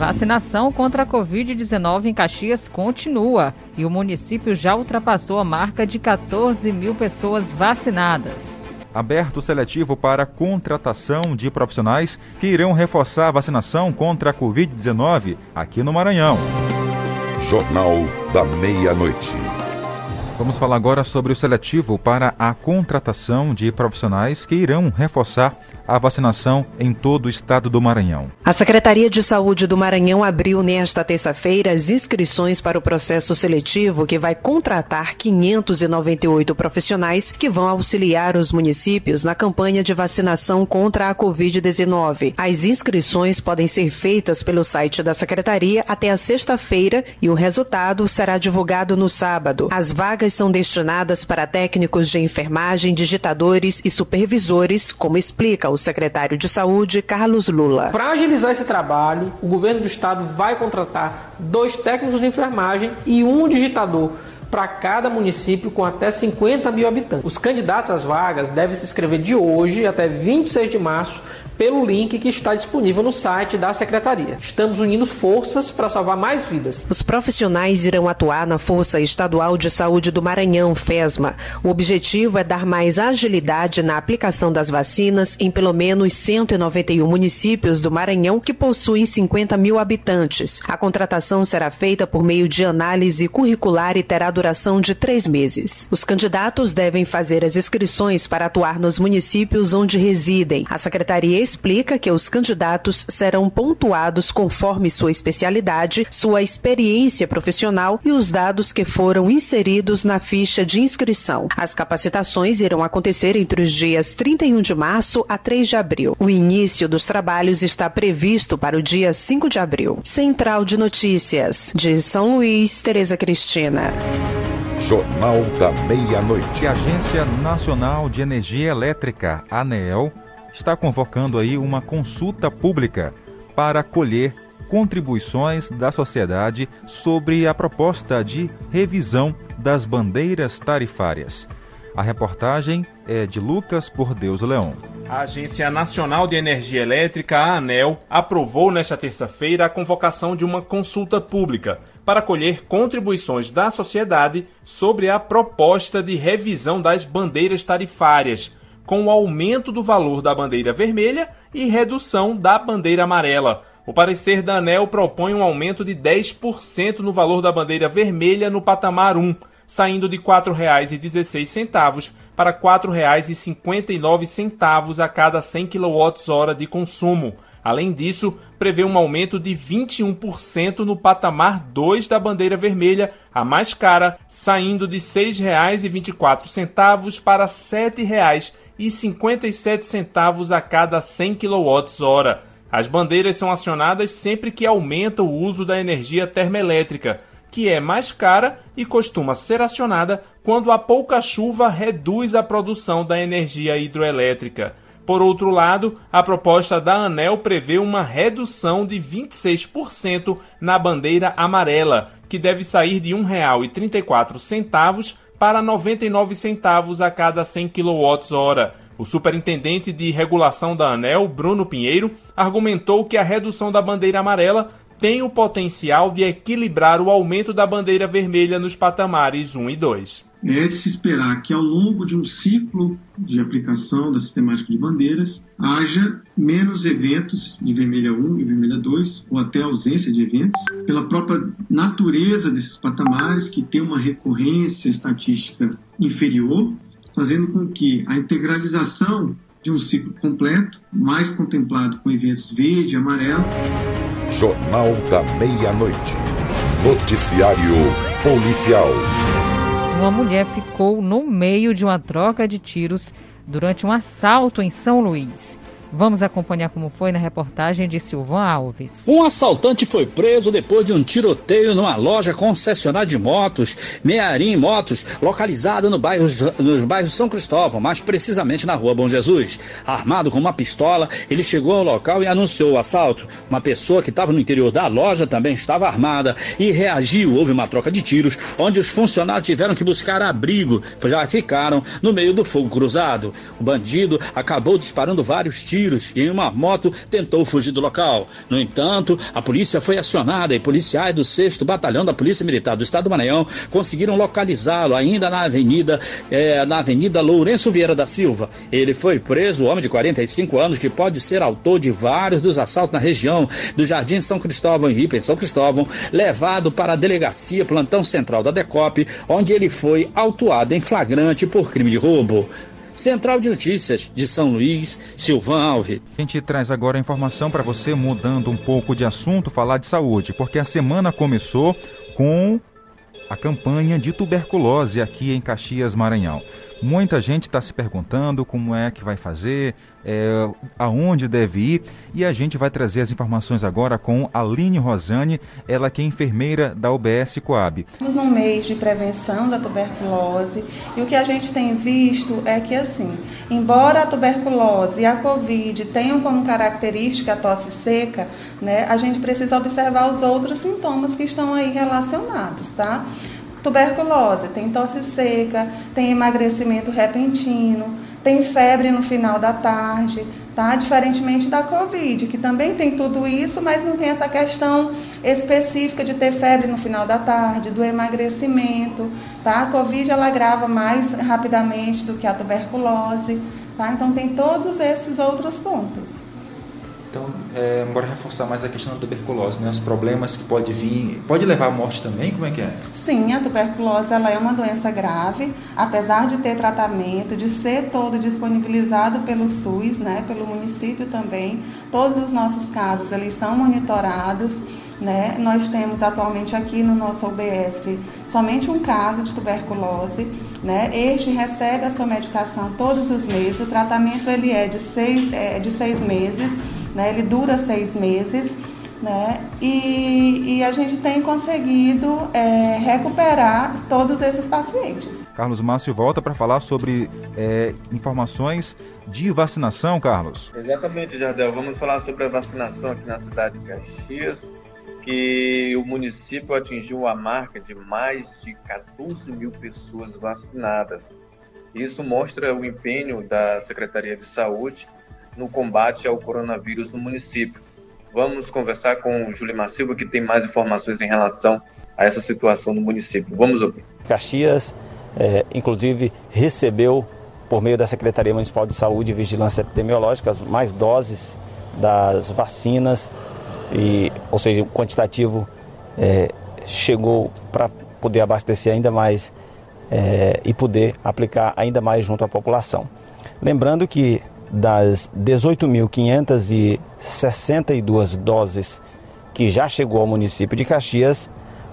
Vacinação contra a Covid-19 em Caxias continua e o município já ultrapassou a marca de 14 mil pessoas vacinadas. Aberto seletivo para contratação de profissionais que irão reforçar a vacinação contra a Covid-19 aqui no Maranhão. Jornal da Meia-Noite. Vamos falar agora sobre o seletivo para a contratação de profissionais que irão reforçar a vacinação em todo o estado do Maranhão. A Secretaria de Saúde do Maranhão abriu nesta terça-feira as inscrições para o processo seletivo que vai contratar 598 profissionais que vão auxiliar os municípios na campanha de vacinação contra a Covid-19. As inscrições podem ser feitas pelo site da Secretaria até a sexta-feira e o resultado será divulgado no sábado. As vagas são destinadas para técnicos de enfermagem, digitadores e supervisores, como explica o secretário de Saúde, Carlos Lula. Para agilizar esse trabalho, o governo do estado vai contratar dois técnicos de enfermagem e um digitador para cada município com até 50 mil habitantes. Os candidatos às vagas devem se inscrever de hoje até 26 de março pelo link que está disponível no site da Secretaria. Estamos unindo forças para salvar mais vidas. Os profissionais irão atuar na Força Estadual de Saúde do Maranhão, FESMA. O objetivo é dar mais agilidade na aplicação das vacinas em pelo menos 191 municípios do Maranhão que possuem 50 mil habitantes. A contratação será feita por meio de análise curricular e terá duração de três meses. Os candidatos devem fazer as inscrições para atuar nos municípios onde residem. A Secretaria explica que os candidatos serão pontuados conforme sua especialidade, sua experiência profissional e os dados que foram inseridos na ficha de inscrição. As capacitações irão acontecer entre os dias 31 de março a 3 de abril. O início dos trabalhos está previsto para o dia 5 de abril. Central de Notícias, de São Luís, Tereza Cristina. Jornal da Meia-Noite. Agência Nacional de Energia Elétrica, ANEEL, está convocando aí uma consulta pública para colher contribuições da sociedade sobre a proposta de revisão das bandeiras tarifárias. A reportagem é de Lucas Por Deus Leão. A Agência Nacional de Energia Elétrica, a ANEL, aprovou nesta terça-feira a convocação de uma consulta pública para colher contribuições da sociedade sobre a proposta de revisão das bandeiras tarifárias com o aumento do valor da bandeira vermelha e redução da bandeira amarela. O parecer da ANEL propõe um aumento de 10% no valor da bandeira vermelha no patamar 1, saindo de R$ 4,16 para R$ 4,59 a cada 100 kWh de consumo. Além disso, prevê um aumento de 21% no patamar 2 da bandeira vermelha, a mais cara, saindo de R$ 6,24 para R$ 7,00 e 57 centavos a cada 100 kWh. As bandeiras são acionadas sempre que aumenta o uso da energia termoelétrica, que é mais cara e costuma ser acionada quando a pouca chuva reduz a produção da energia hidroelétrica. Por outro lado, a proposta da ANEL prevê uma redução de 26% na bandeira amarela, que deve sair de R$ 1,34 para 99 centavos a cada 100 kWh. O superintendente de regulação da ANEL, Bruno Pinheiro, argumentou que a redução da bandeira amarela tem o potencial de equilibrar o aumento da bandeira vermelha nos patamares 1 e 2 é de se esperar que ao longo de um ciclo de aplicação da sistemática de bandeiras haja menos eventos de vermelha 1 e vermelha 2, ou até ausência de eventos, pela própria natureza desses patamares, que tem uma recorrência estatística inferior, fazendo com que a integralização de um ciclo completo, mais contemplado com eventos verde e amarelo. Jornal da Meia-Noite. Noticiário Policial uma mulher ficou no meio de uma troca de tiros durante um assalto em São Luís. Vamos acompanhar como foi na reportagem de Silvan Alves. Um assaltante foi preso depois de um tiroteio numa loja concessionária de motos, Mearim Motos, localizada no bairro, nos bairros São Cristóvão, mais precisamente na rua Bom Jesus. Armado com uma pistola, ele chegou ao local e anunciou o assalto. Uma pessoa que estava no interior da loja também estava armada e reagiu. Houve uma troca de tiros, onde os funcionários tiveram que buscar abrigo, pois já ficaram no meio do fogo cruzado. O bandido acabou disparando vários tiros tiros e em uma moto tentou fugir do local. No entanto, a polícia foi acionada e policiais do 6 Batalhão da Polícia Militar do Estado do Maranhão conseguiram localizá-lo ainda na avenida, eh, na avenida Lourenço Vieira da Silva. Ele foi preso, homem de 45 anos, que pode ser autor de vários dos assaltos na região do Jardim São Cristóvão, Ripa, em São Cristóvão, levado para a delegacia Plantão Central da DECOP, onde ele foi autuado em flagrante por crime de roubo. Central de Notícias de São Luís, Silvan Alves. A gente traz agora a informação para você, mudando um pouco de assunto, falar de saúde, porque a semana começou com a campanha de tuberculose aqui em Caxias, Maranhão. Muita gente está se perguntando como é que vai fazer, é, aonde deve ir, e a gente vai trazer as informações agora com Aline Rosane, ela que é enfermeira da UBS Coab. Estamos no mês de prevenção da tuberculose e o que a gente tem visto é que, assim, embora a tuberculose e a Covid tenham como característica a tosse seca, né, a gente precisa observar os outros sintomas que estão aí relacionados, tá? Tuberculose, tem tosse seca, tem emagrecimento repentino, tem febre no final da tarde, tá? Diferentemente da Covid, que também tem tudo isso, mas não tem essa questão específica de ter febre no final da tarde, do emagrecimento, tá? A Covid ela agrava mais rapidamente do que a tuberculose, tá? Então tem todos esses outros pontos. Então, é, bora reforçar mais a questão da tuberculose, né? Os problemas que pode vir, pode levar à morte também, como é que é? Sim, a tuberculose ela é uma doença grave, apesar de ter tratamento, de ser todo disponibilizado pelo SUS, né, pelo município também. Todos os nossos casos eles são monitorados, né? Nós temos atualmente aqui no nosso OBS somente um caso de tuberculose, né? Este recebe a sua medicação todos os meses. O tratamento ele é de seis, é, de seis meses né? Ele dura seis meses. Né? E, e, a gente tem conseguido é, recuperar todos esses pacientes. Carlos Márcio volta para falar sobre é, informações de vacinação, Carlos. Exatamente, Jardel. Vamos falar sobre a vacinação aqui na cidade de Caxias, que o município atingiu a marca de mais de 14 mil pessoas vacinadas. Isso mostra o empenho da Secretaria de Saúde no combate ao coronavírus no município. Vamos conversar com o Julimar Silva, que tem mais informações em relação a essa situação no município. Vamos ouvir. Caxias, é, inclusive, recebeu, por meio da Secretaria Municipal de Saúde e Vigilância Epidemiológica, mais doses das vacinas, e, ou seja, o quantitativo é, chegou para poder abastecer ainda mais é, e poder aplicar ainda mais junto à população. Lembrando que das 18.562 doses que já chegou ao município de Caxias,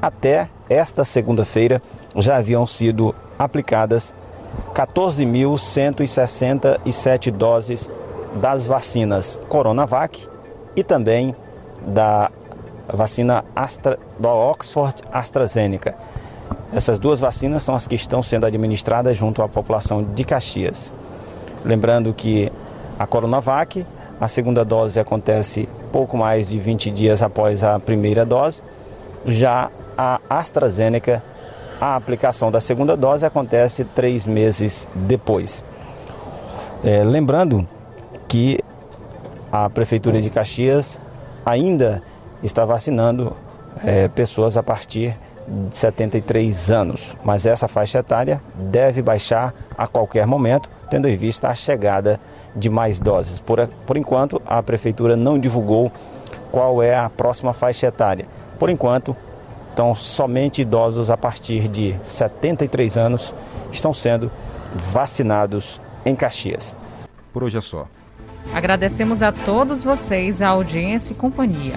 até esta segunda-feira já haviam sido aplicadas 14.167 doses das vacinas Coronavac e também da vacina Astra, do Oxford AstraZeneca. Essas duas vacinas são as que estão sendo administradas junto à população de Caxias. Lembrando que a Coronavac, a segunda dose acontece pouco mais de 20 dias após a primeira dose. Já a AstraZeneca, a aplicação da segunda dose acontece três meses depois. É, lembrando que a Prefeitura de Caxias ainda está vacinando é, pessoas a partir 73 anos, mas essa faixa etária deve baixar a qualquer momento tendo em vista a chegada de mais doses. Por, por enquanto, a Prefeitura não divulgou qual é a próxima faixa etária. Por enquanto, então, somente idosos a partir de 73 anos estão sendo vacinados em Caxias. Por hoje é só. Agradecemos a todos vocês a audiência e companhia.